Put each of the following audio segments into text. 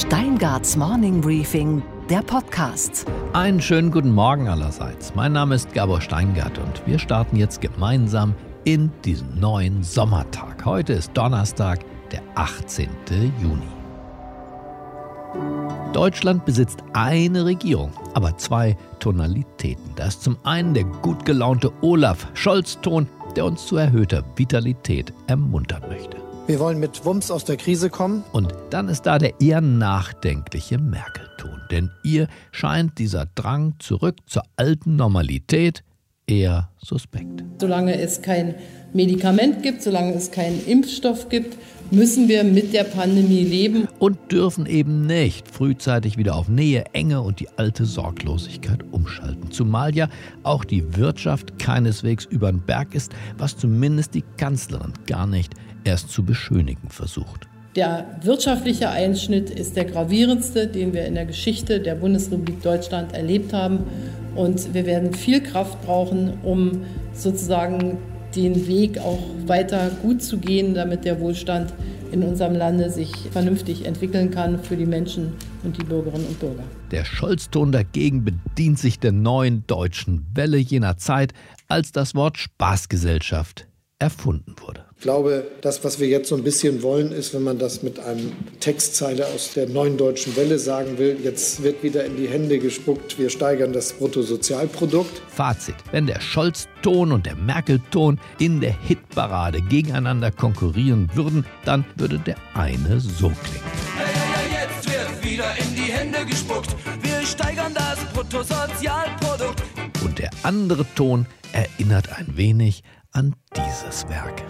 Steingarts Morning Briefing, der Podcast. Einen schönen guten Morgen allerseits. Mein Name ist Gabor Steingart und wir starten jetzt gemeinsam in diesen neuen Sommertag. Heute ist Donnerstag, der 18. Juni. Deutschland besitzt eine Regierung, aber zwei Tonalitäten. Da ist zum einen der gut gelaunte Olaf Scholz-Ton, der uns zu erhöhter Vitalität ermuntern möchte. Wir wollen mit Wumms aus der Krise kommen. Und dann ist da der eher nachdenkliche Merkel-Ton. Denn ihr scheint dieser Drang zurück zur alten Normalität eher suspekt. Solange es kein Medikament gibt, solange es keinen Impfstoff gibt, müssen wir mit der Pandemie leben. Und dürfen eben nicht frühzeitig wieder auf Nähe, Enge und die alte Sorglosigkeit umschalten. Zumal ja auch die Wirtschaft keineswegs über den Berg ist, was zumindest die Kanzlerin gar nicht erst zu beschönigen versucht. Der wirtschaftliche Einschnitt ist der gravierendste, den wir in der Geschichte der Bundesrepublik Deutschland erlebt haben. Und wir werden viel Kraft brauchen, um sozusagen den Weg auch weiter gut zu gehen, damit der Wohlstand in unserem Lande sich vernünftig entwickeln kann für die Menschen und die Bürgerinnen und Bürger. Der Scholzton dagegen bedient sich der neuen deutschen Welle jener Zeit, als das Wort Spaßgesellschaft erfunden wurde. Ich glaube, das, was wir jetzt so ein bisschen wollen, ist, wenn man das mit einem Textzeile aus der neuen deutschen Welle sagen will, jetzt wird wieder in die Hände gespuckt, wir steigern das Bruttosozialprodukt. Fazit, wenn der Scholz-Ton und der Merkel-Ton in der Hitparade gegeneinander konkurrieren würden, dann würde der eine so klingen. Ja, jetzt wird wieder in die Hände gespuckt, wir steigern das Bruttosozialprodukt. Und der andere Ton erinnert ein wenig an dieses Werk.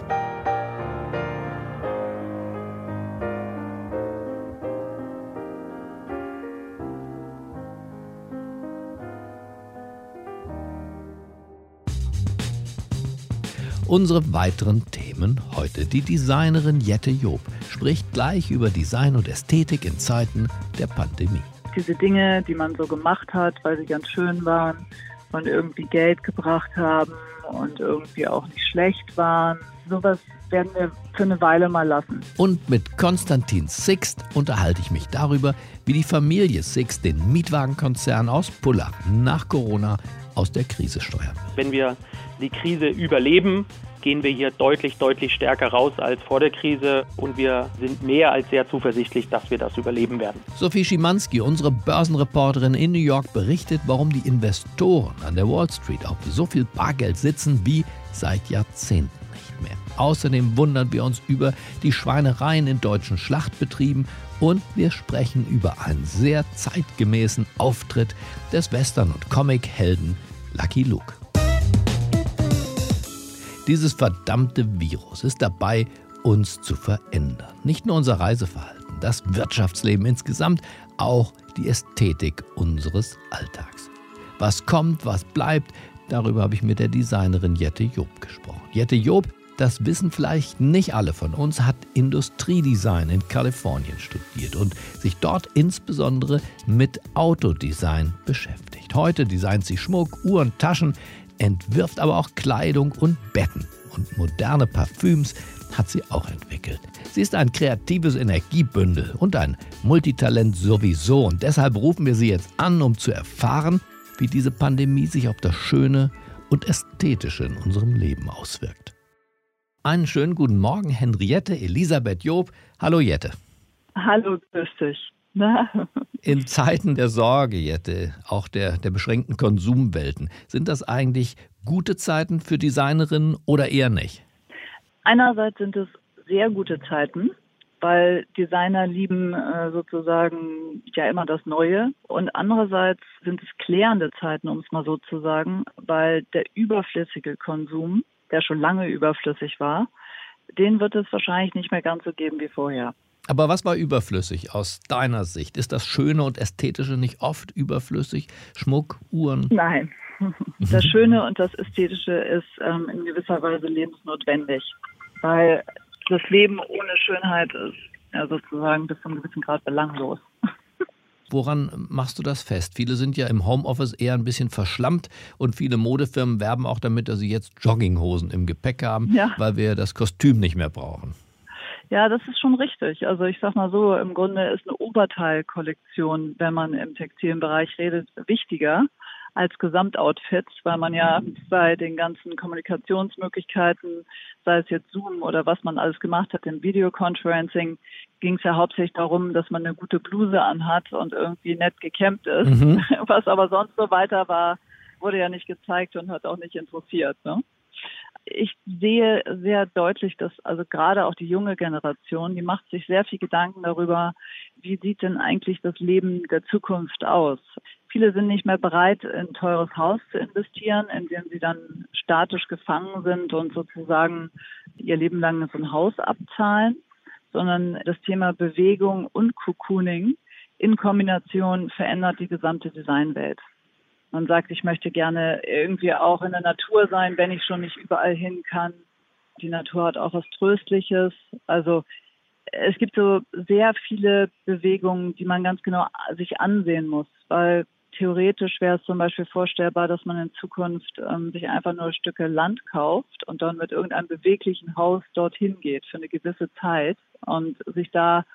Unsere weiteren Themen heute. Die Designerin Jette Job spricht gleich über Design und Ästhetik in Zeiten der Pandemie. Diese Dinge, die man so gemacht hat, weil sie ganz schön waren und irgendwie Geld gebracht haben und irgendwie auch nicht schlecht waren, sowas werden wir für eine Weile mal lassen. Und mit Konstantin Sixt unterhalte ich mich darüber, wie die Familie Sixt den Mietwagenkonzern aus Pullach nach Corona aus der Krise steuern will. Wenn wir die Krise überleben, gehen wir hier deutlich, deutlich stärker raus als vor der Krise und wir sind mehr als sehr zuversichtlich, dass wir das überleben werden. Sophie Schimanski, unsere Börsenreporterin in New York, berichtet, warum die Investoren an der Wall Street auf so viel Bargeld sitzen wie seit Jahrzehnten nicht mehr. Außerdem wundern wir uns über die Schweinereien in deutschen Schlachtbetrieben und wir sprechen über einen sehr zeitgemäßen Auftritt des Western- und Comic-Helden Lucky Luke. Dieses verdammte Virus ist dabei, uns zu verändern. Nicht nur unser Reiseverhalten, das Wirtschaftsleben insgesamt, auch die Ästhetik unseres Alltags. Was kommt, was bleibt, darüber habe ich mit der Designerin Jette Job gesprochen. Jette Job, das wissen vielleicht nicht alle von uns, hat Industriedesign in Kalifornien studiert und sich dort insbesondere mit Autodesign beschäftigt. Heute designt sie Schmuck, Uhren, Taschen, entwirft aber auch Kleidung und Betten. Und moderne Parfüms hat sie auch entwickelt. Sie ist ein kreatives Energiebündel und ein Multitalent sowieso. Und deshalb rufen wir sie jetzt an, um zu erfahren, wie diese Pandemie sich auf das Schöne und Ästhetische in unserem Leben auswirkt. Einen schönen guten Morgen, Henriette Elisabeth Job. Hallo Jette. Hallo, grüß dich. In Zeiten der Sorge, Jette, auch der, der beschränkten Konsumwelten, sind das eigentlich gute Zeiten für Designerinnen oder eher nicht? Einerseits sind es sehr gute Zeiten, weil Designer lieben äh, sozusagen ja immer das Neue. Und andererseits sind es klärende Zeiten, um es mal so zu sagen, weil der überflüssige Konsum, der schon lange überflüssig war, den wird es wahrscheinlich nicht mehr ganz so geben wie vorher. Aber was war überflüssig aus deiner Sicht? Ist das Schöne und Ästhetische nicht oft überflüssig? Schmuck, Uhren? Nein. Das Schöne und das Ästhetische ist ähm, in gewisser Weise lebensnotwendig, weil das Leben ohne Schönheit ist ja sozusagen bis zu einem gewissen Grad belanglos. Woran machst du das fest? Viele sind ja im Homeoffice eher ein bisschen verschlammt und viele Modefirmen werben auch damit, dass sie jetzt Jogginghosen im Gepäck haben, ja. weil wir das Kostüm nicht mehr brauchen. Ja, das ist schon richtig. Also ich sag mal so, im Grunde ist eine Oberteilkollektion, wenn man im textilen Bereich redet, wichtiger als Gesamtoutfit, weil man ja bei den ganzen Kommunikationsmöglichkeiten, sei es jetzt Zoom oder was man alles gemacht hat im Videoconferencing, ging es ja hauptsächlich darum, dass man eine gute Bluse anhat und irgendwie nett gekämmt ist. Mhm. Was aber sonst so weiter war, wurde ja nicht gezeigt und hat auch nicht interessiert. Ne? Ich sehe sehr deutlich, dass also gerade auch die junge Generation, die macht sich sehr viel Gedanken darüber, wie sieht denn eigentlich das Leben der Zukunft aus? Viele sind nicht mehr bereit, in ein teures Haus zu investieren, in dem sie dann statisch gefangen sind und sozusagen ihr Leben lang so ein Haus abzahlen, sondern das Thema Bewegung und Cocooning in Kombination verändert die gesamte Designwelt. Man sagt, ich möchte gerne irgendwie auch in der Natur sein, wenn ich schon nicht überall hin kann. Die Natur hat auch was Tröstliches. Also es gibt so sehr viele Bewegungen, die man ganz genau sich ansehen muss, weil theoretisch wäre es zum Beispiel vorstellbar, dass man in Zukunft ähm, sich einfach nur Stücke Land kauft und dann mit irgendeinem beweglichen Haus dorthin geht für eine gewisse Zeit und sich da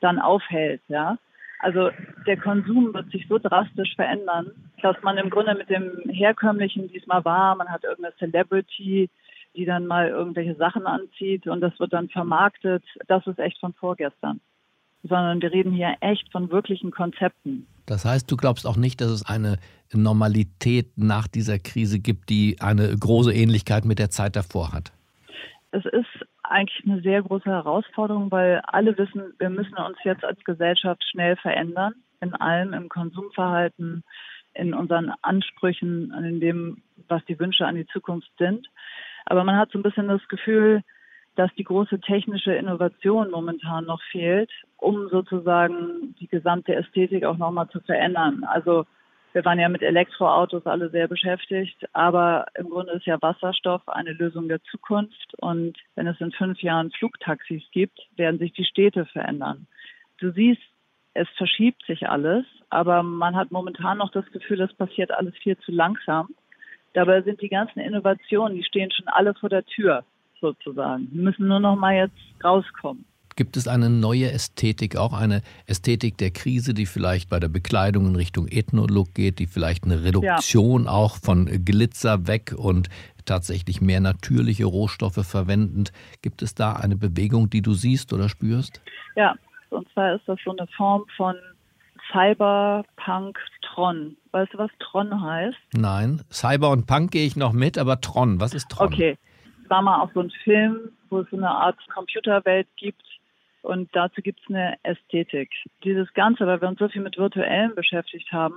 dann aufhält, ja. Also der Konsum wird sich so drastisch verändern, dass man im Grunde mit dem herkömmlichen diesmal war, man hat irgendeine Celebrity, die dann mal irgendwelche Sachen anzieht und das wird dann vermarktet. Das ist echt von vorgestern. Sondern wir reden hier echt von wirklichen Konzepten. Das heißt, du glaubst auch nicht, dass es eine Normalität nach dieser Krise gibt, die eine große Ähnlichkeit mit der Zeit davor hat? Es ist eigentlich eine sehr große Herausforderung, weil alle wissen, wir müssen uns jetzt als Gesellschaft schnell verändern, in allem, im Konsumverhalten, in unseren Ansprüchen, in dem, was die Wünsche an die Zukunft sind. Aber man hat so ein bisschen das Gefühl, dass die große technische Innovation momentan noch fehlt, um sozusagen die gesamte Ästhetik auch nochmal zu verändern. Also wir waren ja mit Elektroautos alle sehr beschäftigt, aber im Grunde ist ja Wasserstoff eine Lösung der Zukunft. Und wenn es in fünf Jahren Flugtaxis gibt, werden sich die Städte verändern. Du siehst, es verschiebt sich alles, aber man hat momentan noch das Gefühl, es passiert alles viel zu langsam. Dabei sind die ganzen Innovationen, die stehen schon alle vor der Tür sozusagen. Wir müssen nur noch mal jetzt rauskommen. Gibt es eine neue Ästhetik, auch eine Ästhetik der Krise, die vielleicht bei der Bekleidung in Richtung Ethnolook geht, die vielleicht eine Reduktion ja. auch von Glitzer weg und tatsächlich mehr natürliche Rohstoffe verwendend? Gibt es da eine Bewegung, die du siehst oder spürst? Ja, und zwar ist das so eine Form von Cyberpunk Tron. Weißt du, was Tron heißt? Nein, Cyber und Punk gehe ich noch mit, aber Tron, was ist Tron? Okay, war mal auch so ein Film, wo es so eine Art Computerwelt gibt, und dazu gibt es eine Ästhetik. Dieses Ganze, weil wir uns so viel mit Virtuellen beschäftigt haben,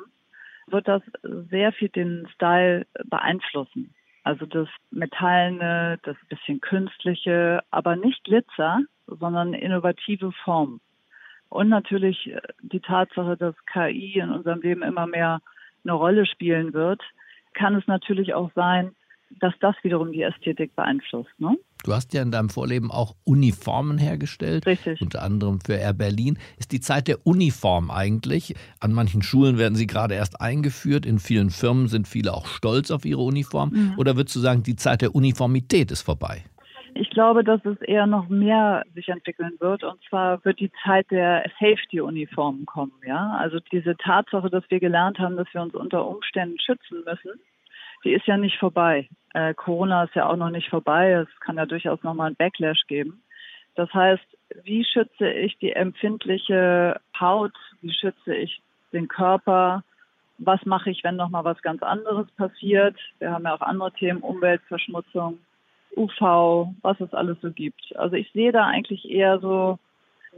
wird das sehr viel den Style beeinflussen. Also das Metallene, das bisschen Künstliche, aber nicht Glitzer, sondern innovative Form. Und natürlich die Tatsache, dass KI in unserem Leben immer mehr eine Rolle spielen wird, kann es natürlich auch sein, dass das wiederum die Ästhetik beeinflusst. Ne? Du hast ja in deinem Vorleben auch Uniformen hergestellt. Richtig. Unter anderem für Air Berlin. Ist die Zeit der Uniform eigentlich? An manchen Schulen werden sie gerade erst eingeführt. In vielen Firmen sind viele auch stolz auf ihre Uniform. Mhm. Oder würdest du sagen, die Zeit der Uniformität ist vorbei? Ich glaube, dass es eher noch mehr sich entwickeln wird. Und zwar wird die Zeit der Safety-Uniformen kommen. Ja, also diese Tatsache, dass wir gelernt haben, dass wir uns unter Umständen schützen müssen, die ist ja nicht vorbei. Äh, Corona ist ja auch noch nicht vorbei. Es kann ja durchaus nochmal einen Backlash geben. Das heißt, wie schütze ich die empfindliche Haut? Wie schütze ich den Körper? Was mache ich, wenn nochmal was ganz anderes passiert? Wir haben ja auch andere Themen, Umweltverschmutzung, UV, was es alles so gibt. Also ich sehe da eigentlich eher so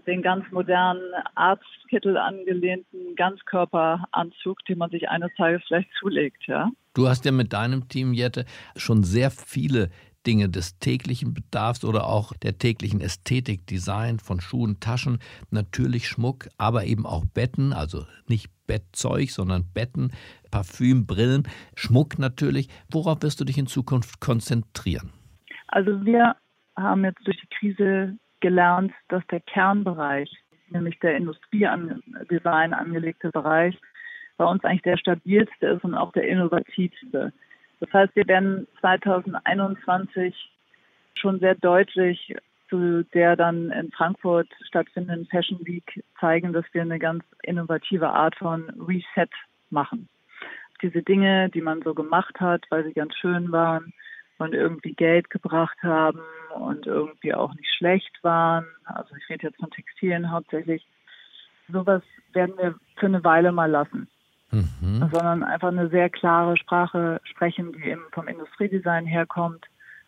den ganz modernen Arztkittel angelehnten Ganzkörperanzug, den man sich eines Tages vielleicht zulegt, ja. Du hast ja mit deinem Team, Jette, schon sehr viele Dinge des täglichen Bedarfs oder auch der täglichen Ästhetik, Design von Schuhen, Taschen, natürlich Schmuck, aber eben auch Betten, also nicht Bettzeug, sondern Betten, Parfüm, Brillen, Schmuck natürlich. Worauf wirst du dich in Zukunft konzentrieren? Also wir haben jetzt durch die Krise gelernt, dass der Kernbereich, nämlich der Industriedesign angelegte Bereich, bei uns eigentlich der stabilste ist und auch der innovativste. Das heißt, wir werden 2021 schon sehr deutlich zu der dann in Frankfurt stattfindenden Fashion Week zeigen, dass wir eine ganz innovative Art von Reset machen. Diese Dinge, die man so gemacht hat, weil sie ganz schön waren und irgendwie Geld gebracht haben und irgendwie auch nicht schlecht waren, also ich rede jetzt von Textilien hauptsächlich, sowas werden wir für eine Weile mal lassen. Mhm. Sondern einfach eine sehr klare Sprache sprechen, die eben vom Industriedesign herkommt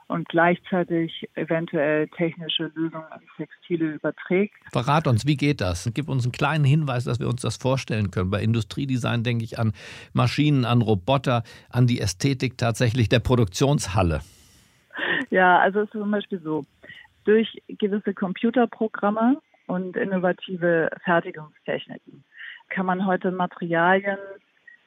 und gleichzeitig eventuell technische Lösungen an Textile überträgt. Verrat uns, wie geht das? Gib uns einen kleinen Hinweis, dass wir uns das vorstellen können. Bei Industriedesign denke ich an Maschinen, an Roboter, an die Ästhetik tatsächlich der Produktionshalle. Ja, also es ist zum Beispiel so, durch gewisse Computerprogramme und innovative Fertigungstechniken kann man heute Materialien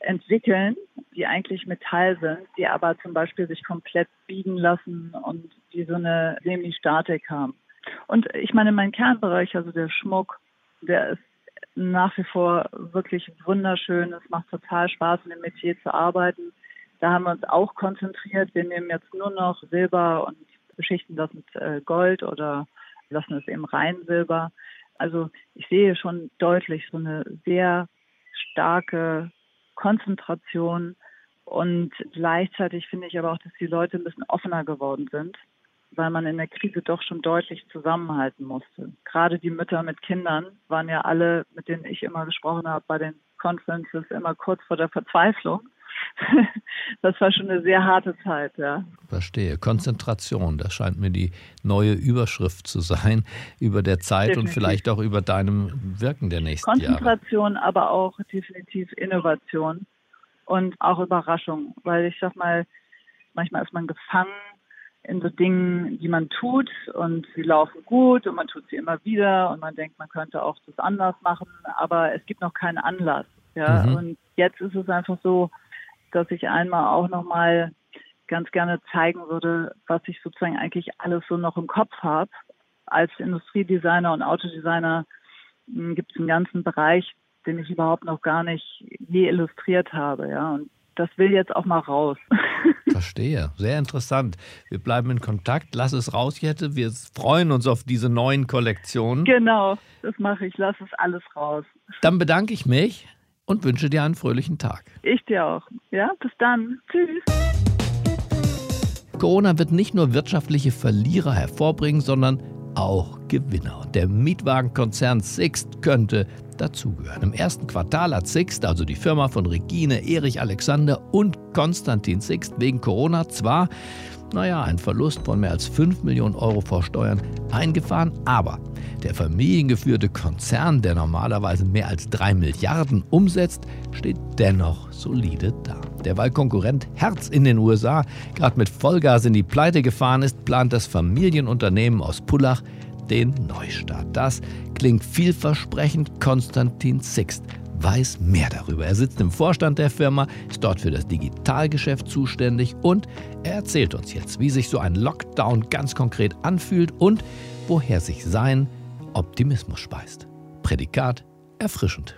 entwickeln, die eigentlich Metall sind, die aber zum Beispiel sich komplett biegen lassen und die so eine Semi-Statik haben. Und ich meine, mein Kernbereich, also der Schmuck, der ist nach wie vor wirklich wunderschön. Es macht total Spaß, in dem Metier zu arbeiten. Da haben wir uns auch konzentriert. Wir nehmen jetzt nur noch Silber und beschichten das mit äh, Gold oder lassen es eben rein Silber. Also ich sehe schon deutlich so eine sehr starke Konzentration und gleichzeitig finde ich aber auch, dass die Leute ein bisschen offener geworden sind, weil man in der Krise doch schon deutlich zusammenhalten musste. Gerade die Mütter mit Kindern waren ja alle, mit denen ich immer gesprochen habe, bei den Conferences immer kurz vor der Verzweiflung. Das war schon eine sehr harte Zeit, ja. Verstehe. Konzentration, das scheint mir die neue Überschrift zu sein über der Zeit definitiv. und vielleicht auch über deinem Wirken der nächsten Konzentration, Jahre. Konzentration, aber auch definitiv Innovation und auch Überraschung, weil ich sag mal, manchmal ist man gefangen in so Dingen, die man tut und sie laufen gut und man tut sie immer wieder und man denkt, man könnte auch das anders machen, aber es gibt noch keinen Anlass. Ja, mhm. und jetzt ist es einfach so, dass ich einmal auch nochmal ganz gerne zeigen würde, was ich sozusagen eigentlich alles so noch im Kopf habe. Als Industriedesigner und Autodesigner hm, gibt es einen ganzen Bereich, den ich überhaupt noch gar nicht je illustriert habe, ja. Und das will jetzt auch mal raus. Verstehe. Sehr interessant. Wir bleiben in Kontakt. Lass es raus, Jette. Wir freuen uns auf diese neuen Kollektionen. Genau, das mache ich. Lass es alles raus. Dann bedanke ich mich und wünsche dir einen fröhlichen Tag. Ich dir auch. Ja, bis dann. Tschüss. Corona wird nicht nur wirtschaftliche Verlierer hervorbringen, sondern auch Gewinner. Und der Mietwagenkonzern Sixt könnte dazugehören. Im ersten Quartal hat Sixt, also die Firma von Regine, Erich Alexander und Konstantin Sixt, wegen Corona zwar naja, ein Verlust von mehr als 5 Millionen Euro vor Steuern eingefahren, aber der familiengeführte Konzern, der normalerweise mehr als 3 Milliarden umsetzt, steht dennoch solide da. Derweil Konkurrent Herz in den USA gerade mit Vollgas in die Pleite gefahren ist, plant das Familienunternehmen aus Pullach den Neustart. Das klingt vielversprechend. Konstantin Sixt weiß mehr darüber. Er sitzt im Vorstand der Firma, ist dort für das Digitalgeschäft zuständig und er erzählt uns jetzt, wie sich so ein Lockdown ganz konkret anfühlt und woher sich sein Optimismus speist. Prädikat erfrischend.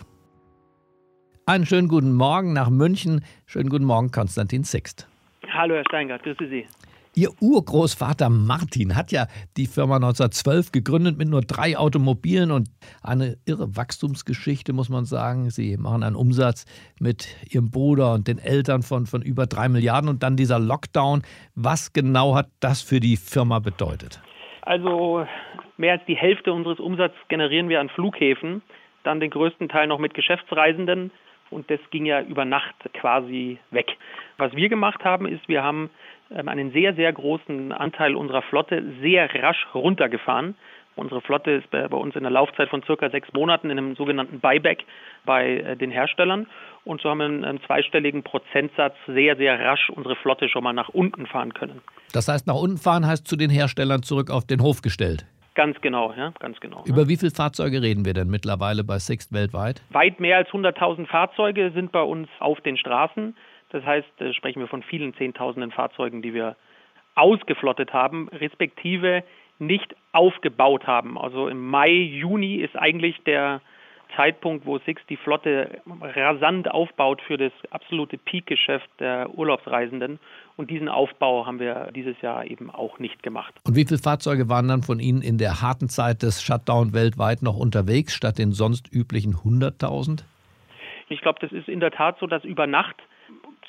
Einen schönen guten Morgen nach München. Schönen guten Morgen, Konstantin Sixt. Hallo, Herr Steingart, grüße Sie. Ihr Urgroßvater Martin hat ja die Firma 1912 gegründet mit nur drei Automobilen und eine irre Wachstumsgeschichte, muss man sagen. Sie machen einen Umsatz mit Ihrem Bruder und den Eltern von, von über drei Milliarden und dann dieser Lockdown. Was genau hat das für die Firma bedeutet? Also mehr als die Hälfte unseres Umsatzes generieren wir an Flughäfen, dann den größten Teil noch mit Geschäftsreisenden und das ging ja über Nacht quasi weg. Was wir gemacht haben, ist, wir haben einen sehr, sehr großen Anteil unserer Flotte sehr rasch runtergefahren. Unsere Flotte ist bei uns in der Laufzeit von circa sechs Monaten in einem sogenannten Buyback bei äh, den Herstellern. Und so haben wir einen zweistelligen Prozentsatz sehr, sehr rasch unsere Flotte schon mal nach unten fahren können. Das heißt, nach unten fahren heißt zu den Herstellern zurück auf den Hof gestellt. Ganz genau, ja, ganz genau. Über ja. wie viele Fahrzeuge reden wir denn mittlerweile bei Sixt weltweit? Weit mehr als 100.000 Fahrzeuge sind bei uns auf den Straßen. Das heißt, da sprechen wir von vielen Zehntausenden Fahrzeugen, die wir ausgeflottet haben, respektive nicht aufgebaut haben. Also im Mai, Juni ist eigentlich der Zeitpunkt, wo Six die Flotte rasant aufbaut für das absolute Peak-Geschäft der Urlaubsreisenden. Und diesen Aufbau haben wir dieses Jahr eben auch nicht gemacht. Und wie viele Fahrzeuge waren dann von Ihnen in der harten Zeit des Shutdown weltweit noch unterwegs, statt den sonst üblichen 100.000? Ich glaube, das ist in der Tat so, dass über Nacht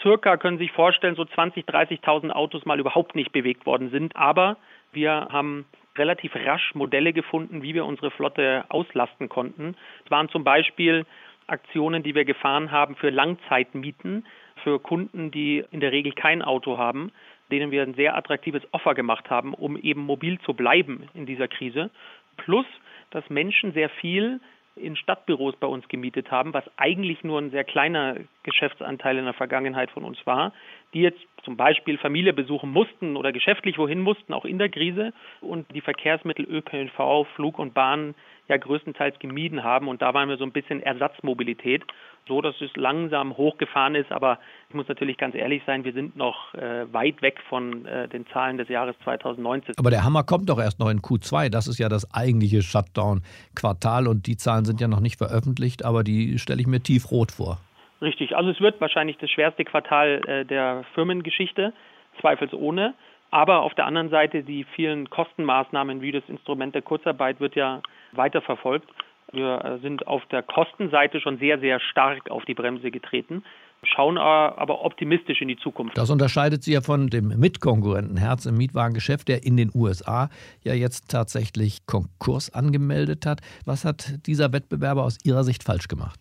circa, können Sie sich vorstellen, so 20.000, 30.000 Autos mal überhaupt nicht bewegt worden sind. Aber wir haben relativ rasch Modelle gefunden, wie wir unsere Flotte auslasten konnten. Es waren zum Beispiel Aktionen, die wir gefahren haben für Langzeitmieten, für Kunden, die in der Regel kein Auto haben, denen wir ein sehr attraktives Offer gemacht haben, um eben mobil zu bleiben in dieser Krise. Plus, dass Menschen sehr viel in Stadtbüros bei uns gemietet haben, was eigentlich nur ein sehr kleiner Geschäftsanteil in der Vergangenheit von uns war, die jetzt zum Beispiel Familie besuchen mussten oder geschäftlich wohin mussten, auch in der Krise. Und die Verkehrsmittel ÖPNV, Flug und Bahn ja größtenteils gemieden haben. Und da waren wir so ein bisschen Ersatzmobilität, so dass es langsam hochgefahren ist. Aber ich muss natürlich ganz ehrlich sein, wir sind noch äh, weit weg von äh, den Zahlen des Jahres 2019. Aber der Hammer kommt doch erst noch in Q2. Das ist ja das eigentliche Shutdown-Quartal und die Zahlen sind ja noch nicht veröffentlicht, aber die stelle ich mir tiefrot vor. Richtig, also es wird wahrscheinlich das schwerste Quartal äh, der Firmengeschichte, zweifelsohne. Aber auf der anderen Seite die vielen Kostenmaßnahmen wie das Instrument der Kurzarbeit wird ja weiterverfolgt. Wir äh, sind auf der Kostenseite schon sehr, sehr stark auf die Bremse getreten, schauen aber optimistisch in die Zukunft. Das unterscheidet Sie ja von dem Mitkonkurrenten Herz im Mietwagengeschäft, der in den USA ja jetzt tatsächlich Konkurs angemeldet hat. Was hat dieser Wettbewerber aus Ihrer Sicht falsch gemacht?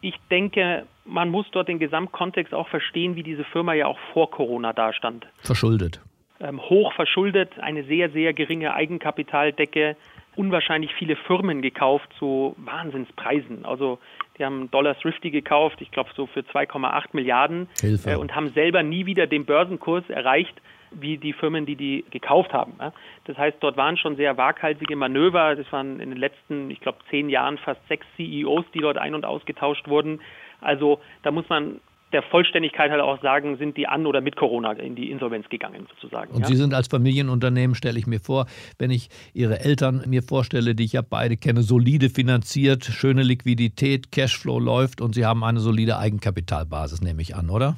Ich denke, man muss dort den Gesamtkontext auch verstehen, wie diese Firma ja auch vor Corona dastand. Verschuldet. Ähm, hoch verschuldet, eine sehr, sehr geringe Eigenkapitaldecke, unwahrscheinlich viele Firmen gekauft zu Wahnsinnspreisen. Also die haben Dollar Thrifty gekauft, ich glaube so für 2,8 Milliarden äh, und haben selber nie wieder den Börsenkurs erreicht wie die Firmen, die die gekauft haben. Das heißt, dort waren schon sehr waghalsige Manöver. Das waren in den letzten, ich glaube, zehn Jahren fast sechs CEOs, die dort ein- und ausgetauscht wurden. Also da muss man der Vollständigkeit halt auch sagen, sind die an oder mit Corona in die Insolvenz gegangen sozusagen. Und ja. Sie sind als Familienunternehmen, stelle ich mir vor, wenn ich Ihre Eltern mir vorstelle, die ich ja beide kenne, solide finanziert, schöne Liquidität, Cashflow läuft und Sie haben eine solide Eigenkapitalbasis, nehme ich an, oder?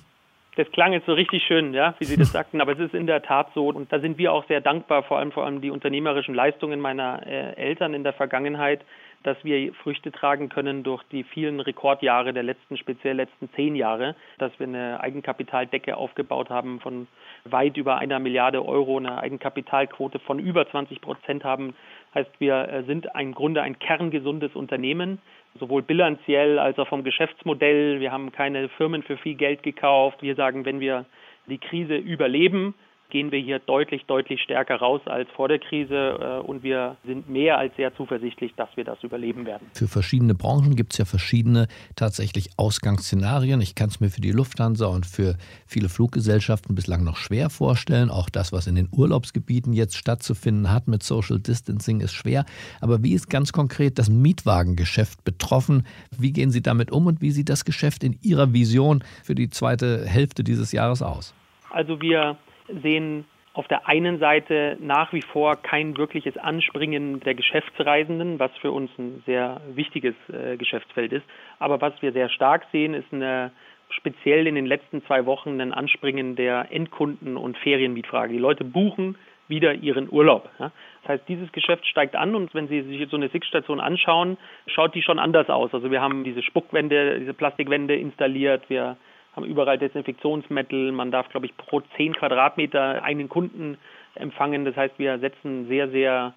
Das klang jetzt so richtig schön, ja, wie Sie das sagten, aber es ist in der Tat so und da sind wir auch sehr dankbar, vor allem vor allem die unternehmerischen Leistungen meiner äh, Eltern in der Vergangenheit, dass wir Früchte tragen können durch die vielen Rekordjahre der letzten, speziell letzten zehn Jahre, dass wir eine Eigenkapitaldecke aufgebaut haben von weit über einer Milliarde Euro, eine Eigenkapitalquote von über 20 Prozent haben. Heißt, wir äh, sind im Grunde ein kerngesundes Unternehmen, sowohl bilanziell als auch vom Geschäftsmodell. Wir haben keine Firmen für viel Geld gekauft. Wir sagen, wenn wir die Krise überleben, gehen wir hier deutlich, deutlich stärker raus als vor der Krise äh, und wir sind mehr als sehr zuversichtlich, dass wir das überleben werden. Für verschiedene Branchen gibt es ja verschiedene tatsächlich Ausgangsszenarien. Ich kann es mir für die Lufthansa und für viele Fluggesellschaften bislang noch schwer vorstellen. Auch das, was in den Urlaubsgebieten jetzt stattzufinden hat mit Social Distancing, ist schwer. Aber wie ist ganz konkret das Mietwagengeschäft betroffen? Wie gehen Sie damit um und wie sieht das Geschäft in Ihrer Vision für die zweite Hälfte dieses Jahres aus? Also wir sehen auf der einen Seite nach wie vor kein wirkliches Anspringen der Geschäftsreisenden, was für uns ein sehr wichtiges äh, Geschäftsfeld ist. Aber was wir sehr stark sehen, ist eine, speziell in den letzten zwei Wochen ein Anspringen der Endkunden- und Ferienmietfrage. Die Leute buchen wieder ihren Urlaub. Ja. Das heißt, dieses Geschäft steigt an und wenn Sie sich jetzt so eine Six-Station anschauen, schaut die schon anders aus. Also wir haben diese Spuckwände, diese Plastikwände installiert, wir haben überall Desinfektionsmittel. Man darf, glaube ich, pro 10 Quadratmeter einen Kunden empfangen. Das heißt, wir setzen sehr, sehr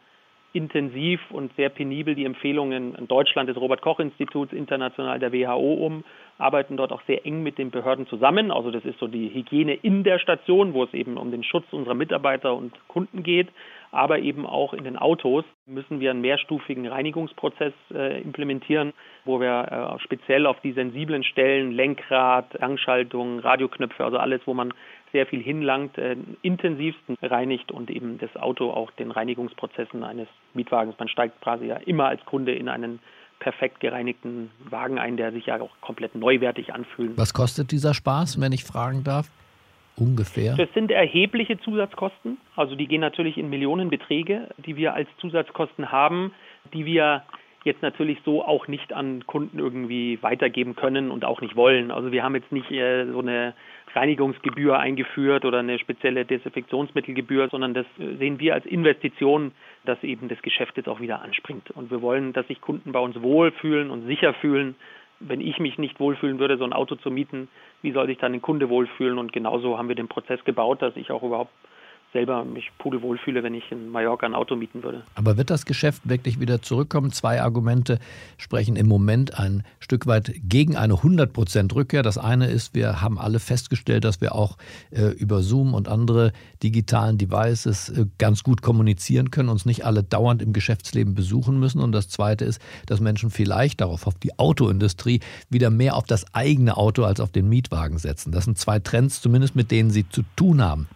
intensiv und sehr penibel die Empfehlungen in Deutschland des Robert-Koch-Instituts, international der WHO um, arbeiten dort auch sehr eng mit den Behörden zusammen. Also das ist so die Hygiene in der Station, wo es eben um den Schutz unserer Mitarbeiter und Kunden geht aber eben auch in den Autos müssen wir einen mehrstufigen Reinigungsprozess äh, implementieren, wo wir äh, speziell auf die sensiblen Stellen, Lenkrad, Gangschaltung, Radioknöpfe, also alles, wo man sehr viel hinlangt, äh, intensivsten reinigt und eben das Auto auch den Reinigungsprozessen eines Mietwagens. Man steigt quasi ja immer als Kunde in einen perfekt gereinigten Wagen ein, der sich ja auch komplett neuwertig anfühlt. Was kostet dieser Spaß, wenn ich fragen darf? Ungefähr? Das sind erhebliche Zusatzkosten. Also die gehen natürlich in Millionenbeträge, die wir als Zusatzkosten haben, die wir jetzt natürlich so auch nicht an Kunden irgendwie weitergeben können und auch nicht wollen. Also wir haben jetzt nicht äh, so eine Reinigungsgebühr eingeführt oder eine spezielle Desinfektionsmittelgebühr, sondern das sehen wir als Investition, dass eben das Geschäft jetzt auch wieder anspringt. Und wir wollen, dass sich Kunden bei uns wohlfühlen und sicher fühlen. Wenn ich mich nicht wohlfühlen würde, so ein Auto zu mieten, wie soll sich dann ein Kunde wohlfühlen? Und genauso haben wir den Prozess gebaut, dass ich auch überhaupt selber mich pudelwohl fühle, wenn ich in Mallorca ein Auto mieten würde. Aber wird das Geschäft wirklich wieder zurückkommen? Zwei Argumente sprechen im Moment ein Stück weit gegen eine 100% Rückkehr. Das eine ist, wir haben alle festgestellt, dass wir auch äh, über Zoom und andere digitalen Devices äh, ganz gut kommunizieren können, uns nicht alle dauernd im Geschäftsleben besuchen müssen. Und das zweite ist, dass Menschen vielleicht darauf, auf die Autoindustrie, wieder mehr auf das eigene Auto als auf den Mietwagen setzen. Das sind zwei Trends, zumindest mit denen sie zu tun haben.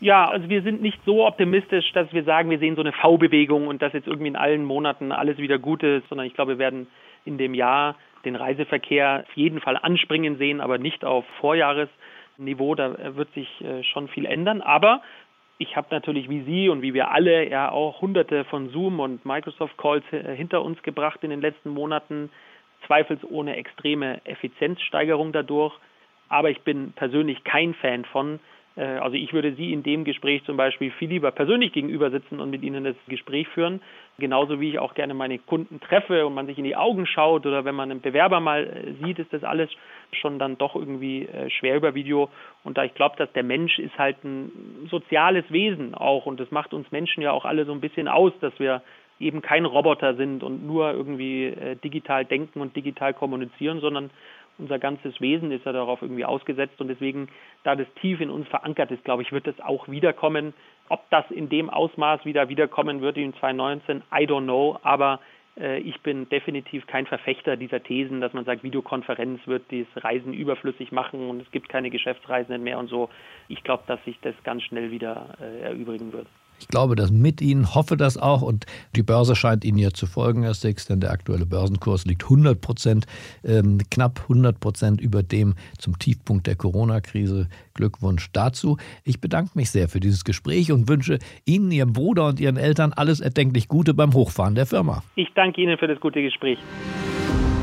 Ja, also wir sind nicht so optimistisch, dass wir sagen, wir sehen so eine V-Bewegung und dass jetzt irgendwie in allen Monaten alles wieder gut ist, sondern ich glaube, wir werden in dem Jahr den Reiseverkehr auf jeden Fall anspringen sehen, aber nicht auf Vorjahresniveau. Da wird sich äh, schon viel ändern. Aber ich habe natürlich wie Sie und wie wir alle ja auch hunderte von Zoom und Microsoft Calls äh, hinter uns gebracht in den letzten Monaten, zweifelsohne extreme Effizienzsteigerung dadurch. Aber ich bin persönlich kein Fan von, also ich würde Sie in dem Gespräch zum Beispiel viel lieber persönlich gegenüber sitzen und mit Ihnen das Gespräch führen. Genauso wie ich auch gerne meine Kunden treffe und man sich in die Augen schaut oder wenn man einen Bewerber mal äh, sieht, ist das alles schon dann doch irgendwie äh, schwer über Video. Und da ich glaube, dass der Mensch ist halt ein soziales Wesen auch und das macht uns Menschen ja auch alle so ein bisschen aus, dass wir eben kein Roboter sind und nur irgendwie digital denken und digital kommunizieren, sondern unser ganzes Wesen ist ja darauf irgendwie ausgesetzt und deswegen, da das tief in uns verankert ist, glaube ich, wird es auch wiederkommen. Ob das in dem Ausmaß wieder wiederkommen wird in 2019, I don't know, aber äh, ich bin definitiv kein Verfechter dieser Thesen, dass man sagt, Videokonferenz wird das Reisen überflüssig machen und es gibt keine Geschäftsreisenden mehr und so. Ich glaube, dass sich das ganz schnell wieder äh, erübrigen wird. Ich glaube das mit Ihnen, hoffe das auch und die Börse scheint Ihnen ja zu folgen, Herr Six, denn der aktuelle Börsenkurs liegt 100 Prozent, ähm, knapp 100 Prozent über dem zum Tiefpunkt der Corona-Krise. Glückwunsch dazu. Ich bedanke mich sehr für dieses Gespräch und wünsche Ihnen, Ihrem Bruder und Ihren Eltern alles erdenklich Gute beim Hochfahren der Firma. Ich danke Ihnen für das gute Gespräch.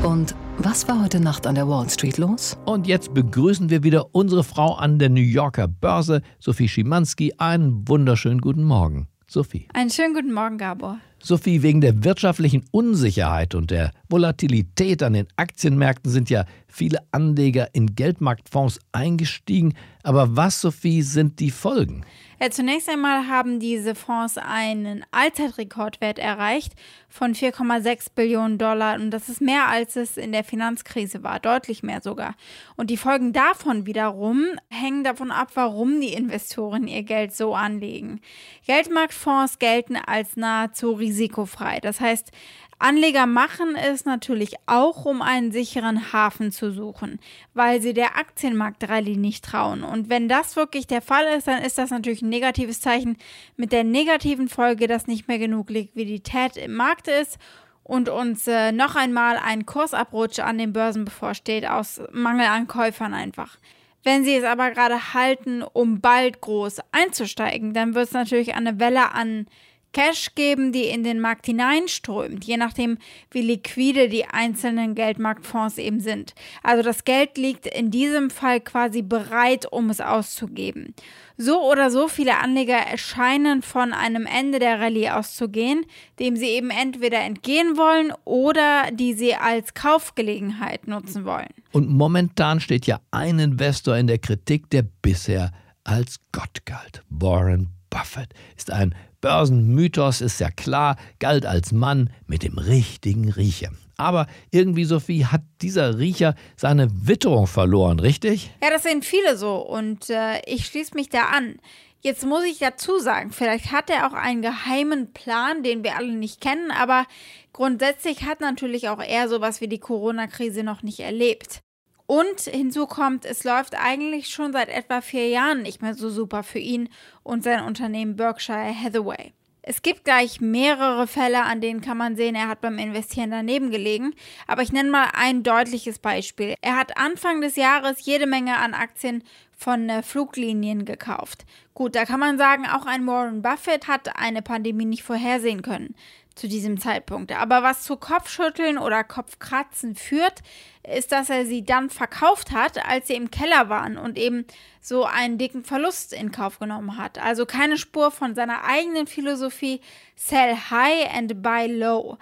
Und was war heute Nacht an der Wall Street los? Und jetzt begrüßen wir wieder unsere Frau an der New Yorker Börse, Sophie Schimanski. Einen wunderschönen guten Morgen. Sophie. Einen schönen guten Morgen, Gabor. Sophie, wegen der wirtschaftlichen Unsicherheit und der Volatilität an den Aktienmärkten sind ja viele Anleger in Geldmarktfonds eingestiegen. Aber was, Sophie, sind die Folgen? Ja, zunächst einmal haben diese Fonds einen Allzeitrekordwert erreicht von 4,6 Billionen Dollar und das ist mehr als es in der Finanzkrise war, deutlich mehr sogar. Und die Folgen davon wiederum hängen davon ab, warum die Investoren ihr Geld so anlegen. Geldmarktfonds gelten als nahezu risikofrei. Das heißt, Anleger machen es natürlich auch, um einen sicheren Hafen zu suchen, weil sie der Aktienmarktrallye nicht trauen. Und wenn das wirklich der Fall ist, dann ist das natürlich ein negatives Zeichen mit der negativen Folge, dass nicht mehr genug Liquidität im Markt ist und uns äh, noch einmal ein Kursabrutsch an den Börsen bevorsteht, aus Mangel an Käufern einfach. Wenn sie es aber gerade halten, um bald groß einzusteigen, dann wird es natürlich eine Welle an Cash geben, die in den Markt hineinströmt, je nachdem, wie liquide die einzelnen Geldmarktfonds eben sind. Also das Geld liegt in diesem Fall quasi bereit, um es auszugeben. So oder so viele Anleger erscheinen von einem Ende der Rallye auszugehen, dem sie eben entweder entgehen wollen oder die sie als Kaufgelegenheit nutzen wollen. Und momentan steht ja ein Investor in der Kritik, der bisher als Gott galt. Warren Buffett ist ein Börsenmythos, ist ja klar, galt als Mann mit dem richtigen Riecher. Aber irgendwie, Sophie, hat dieser Riecher seine Witterung verloren, richtig? Ja, das sehen viele so und äh, ich schließe mich da an. Jetzt muss ich dazu sagen, vielleicht hat er auch einen geheimen Plan, den wir alle nicht kennen, aber grundsätzlich hat natürlich auch er sowas wie die Corona-Krise noch nicht erlebt. Und hinzu kommt, es läuft eigentlich schon seit etwa vier Jahren nicht mehr so super für ihn und sein Unternehmen Berkshire Hathaway. Es gibt gleich mehrere Fälle, an denen kann man sehen, er hat beim Investieren daneben gelegen. Aber ich nenne mal ein deutliches Beispiel. Er hat Anfang des Jahres jede Menge an Aktien von äh, Fluglinien gekauft. Gut, da kann man sagen, auch ein Warren Buffett hat eine Pandemie nicht vorhersehen können. Zu diesem Zeitpunkt. Aber was zu Kopfschütteln oder Kopfkratzen führt, ist, dass er sie dann verkauft hat, als sie im Keller waren und eben so einen dicken Verlust in Kauf genommen hat. Also keine Spur von seiner eigenen Philosophie Sell High and Buy Low.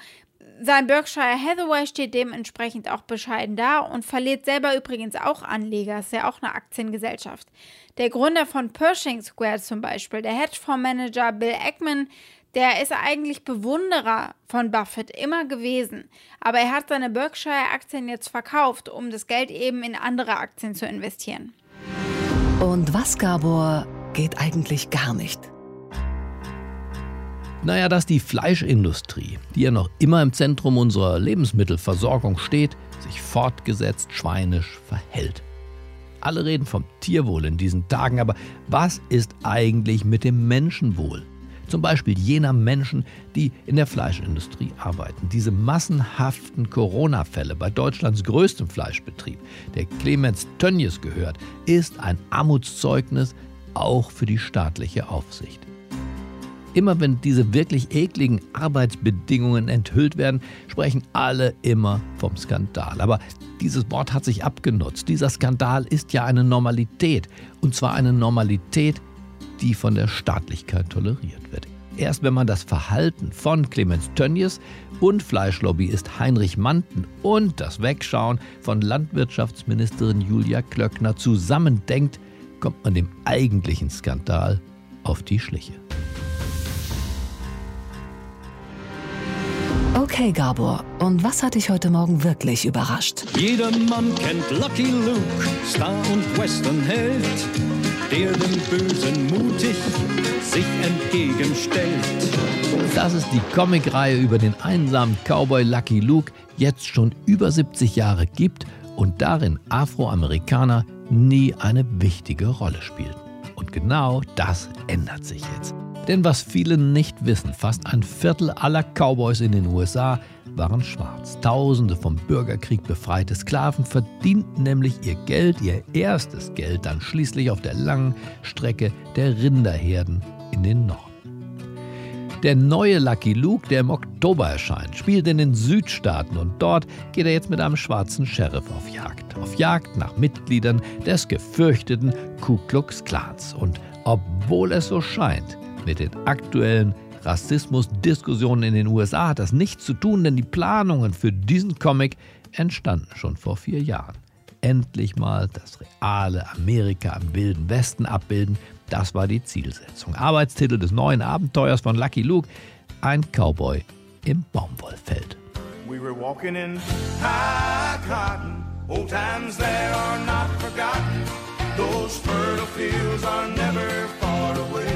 Sein Berkshire Hathaway steht dementsprechend auch bescheiden da und verliert selber übrigens auch Anleger, ist ja auch eine Aktiengesellschaft. Der Gründer von Pershing Square zum Beispiel, der Hedgefondsmanager Bill Ackman, der ist eigentlich Bewunderer von Buffett immer gewesen. Aber er hat seine Berkshire-Aktien jetzt verkauft, um das Geld eben in andere Aktien zu investieren. Und was, Gabor, geht eigentlich gar nicht? Naja, dass die Fleischindustrie, die ja noch immer im Zentrum unserer Lebensmittelversorgung steht, sich fortgesetzt schweinisch verhält. Alle reden vom Tierwohl in diesen Tagen, aber was ist eigentlich mit dem Menschenwohl? Zum Beispiel jener Menschen, die in der Fleischindustrie arbeiten. Diese massenhaften Corona-Fälle bei Deutschlands größtem Fleischbetrieb, der Clemens Tönnies gehört, ist ein Armutszeugnis auch für die staatliche Aufsicht. Immer wenn diese wirklich ekligen Arbeitsbedingungen enthüllt werden, sprechen alle immer vom Skandal. Aber dieses Wort hat sich abgenutzt. Dieser Skandal ist ja eine Normalität. Und zwar eine Normalität, die von der Staatlichkeit toleriert wird. Erst wenn man das Verhalten von Clemens Tönnies und Fleischlobbyist Heinrich Manten und das Wegschauen von Landwirtschaftsministerin Julia Klöckner zusammendenkt, kommt man dem eigentlichen Skandal auf die Schliche. Okay, Gabor, und was hat dich heute Morgen wirklich überrascht? Jeder Mann kennt Lucky Luke, Star und Westernheld der dem Bösen mutig sich entgegenstellt. Das ist die Comicreihe über den einsamen Cowboy Lucky Luke, jetzt schon über 70 Jahre gibt und darin Afroamerikaner nie eine wichtige Rolle spielten. Und genau das ändert sich jetzt. Denn was viele nicht wissen, fast ein Viertel aller Cowboys in den USA waren schwarz. Tausende vom Bürgerkrieg befreite Sklaven verdienten nämlich ihr Geld, ihr erstes Geld, dann schließlich auf der langen Strecke der Rinderherden in den Norden. Der neue Lucky Luke, der im Oktober erscheint, spielt in den Südstaaten und dort geht er jetzt mit einem schwarzen Sheriff auf Jagd. Auf Jagd nach Mitgliedern des gefürchteten Ku Klux Klans. Und obwohl es so scheint, mit den aktuellen Rassismusdiskussionen in den USA hat das nichts zu tun, denn die Planungen für diesen Comic entstanden schon vor vier Jahren. Endlich mal das reale Amerika im Wilden Westen abbilden, das war die Zielsetzung. Arbeitstitel des neuen Abenteuers von Lucky Luke: Ein Cowboy im Baumwollfeld. We were walking in high cotton, old times there are not forgotten. Those fertile fields are never far away.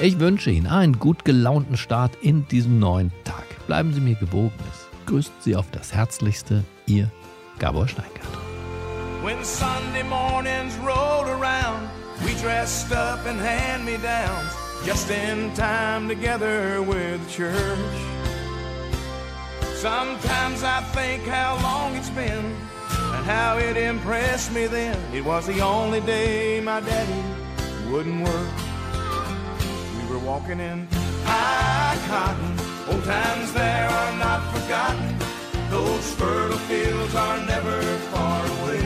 Ich wünsche Ihnen einen gut gelaunten Start in diesen neuen Tag. Bleiben Sie mir gewogen. Es grüßt Sie auf das Herzlichste, Ihr Gabor Steingart. When Sunday mornings rolled around, we dressed up in hand-me-downs, just in time together with the church. Sometimes I think how long it's been how it impressed me then. It was the only day my daddy wouldn't work. We were walking in high cotton. Old times there are not forgotten. Those fertile fields are never far away.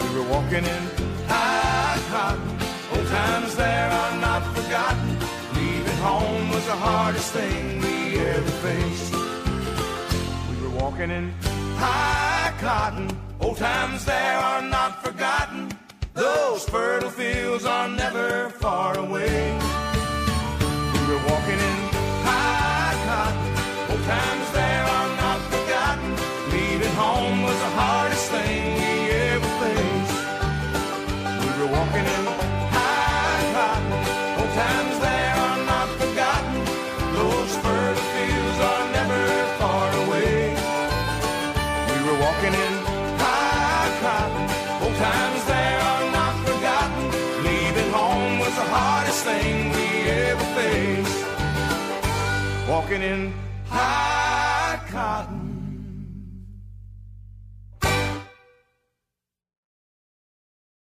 We were walking in high cotton. Old times there are not forgotten. Leaving home was the hardest thing we ever faced We were walking in high cotton. Old times there are not forgotten. Those fertile fields are never far away. Walking in high cotton.